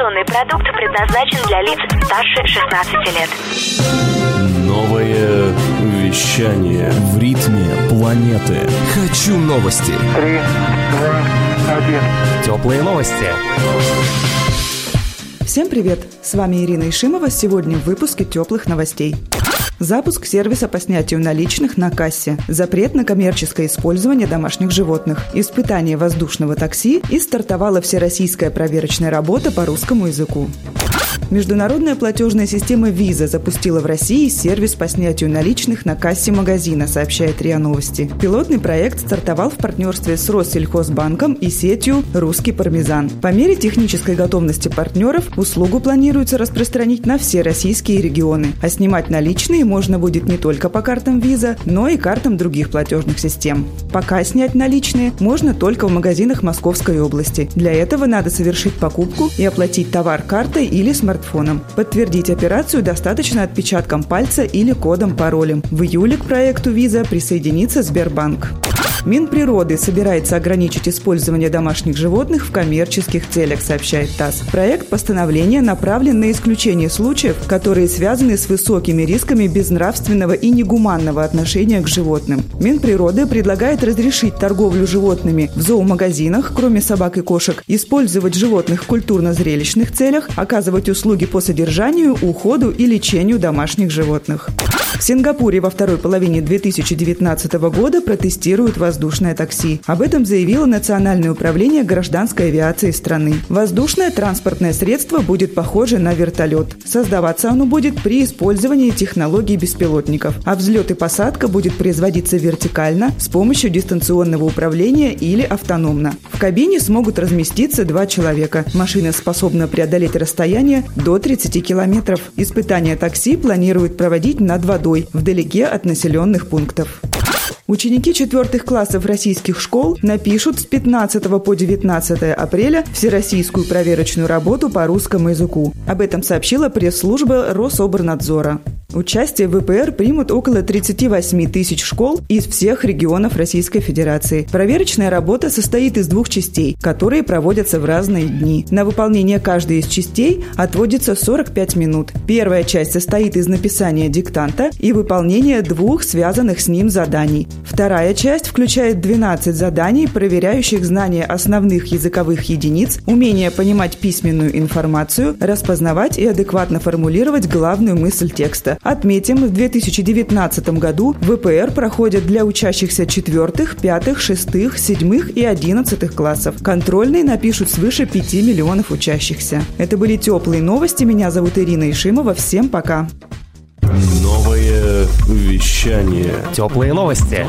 Информационный продукт предназначен для лиц старше 16 лет. Новое вещание в ритме планеты. Хочу новости. Три, два, один. Теплые новости. Всем привет! С вами Ирина Ишимова. Сегодня в выпуске теплых новостей. Запуск сервиса по снятию наличных на кассе. Запрет на коммерческое использование домашних животных. Испытание воздушного такси и стартовала всероссийская проверочная работа по русскому языку. Международная платежная система Visa запустила в России сервис по снятию наличных на кассе магазина, сообщает РИА Новости. Пилотный проект стартовал в партнерстве с Россельхозбанком и сетью «Русский пармезан». По мере технической готовности партнеров услугу планируется распространить на все российские регионы. А снимать наличные можно будет не только по картам Visa, но и картам других платежных систем. Пока снять наличные можно только в магазинах Московской области. Для этого надо совершить покупку и оплатить товар картой или смартфоном смартфоном. Подтвердить операцию достаточно отпечатком пальца или кодом-паролем. В июле к проекту Visa присоединится Сбербанк. Минприроды собирается ограничить использование домашних животных в коммерческих целях, сообщает ТАСС. Проект постановления направлен на исключение случаев, которые связаны с высокими рисками безнравственного и негуманного отношения к животным. Минприроды предлагает разрешить торговлю животными в зоомагазинах, кроме собак и кошек, использовать животных в культурно-зрелищных целях, оказывать услуги по содержанию, уходу и лечению домашних животных. В Сингапуре во второй половине 2019 года протестируют воздушное такси. Об этом заявило Национальное управление гражданской авиации страны. Воздушное транспортное средство будет похоже на вертолет. Создаваться оно будет при использовании технологий беспилотников, а взлет и посадка будет производиться вертикально с помощью дистанционного управления или автономно. В кабине смогут разместиться два человека. Машина способна преодолеть расстояние до 30 километров. Испытания такси планируют проводить над водой вдалеке от населенных пунктов. Ученики четвертых классов российских школ напишут с 15 по 19 апреля всероссийскую проверочную работу по русскому языку. Об этом сообщила пресс-служба Рособорнадзора. Участие в ВПР примут около 38 тысяч школ из всех регионов Российской Федерации. Проверочная работа состоит из двух частей, которые проводятся в разные дни. На выполнение каждой из частей отводится 45 минут. Первая часть состоит из написания диктанта и выполнения двух связанных с ним заданий. Вторая часть включает 12 заданий, проверяющих знания основных языковых единиц, умение понимать письменную информацию, распознавать и адекватно формулировать главную мысль текста, Отметим, в 2019 году ВПР проходят для учащихся четвертых, пятых, шестых, седьмых и одиннадцатых классов. Контрольные напишут свыше 5 миллионов учащихся. Это были теплые новости. Меня зовут Ирина Ишимова. Всем пока. Новое вещание. Теплые новости.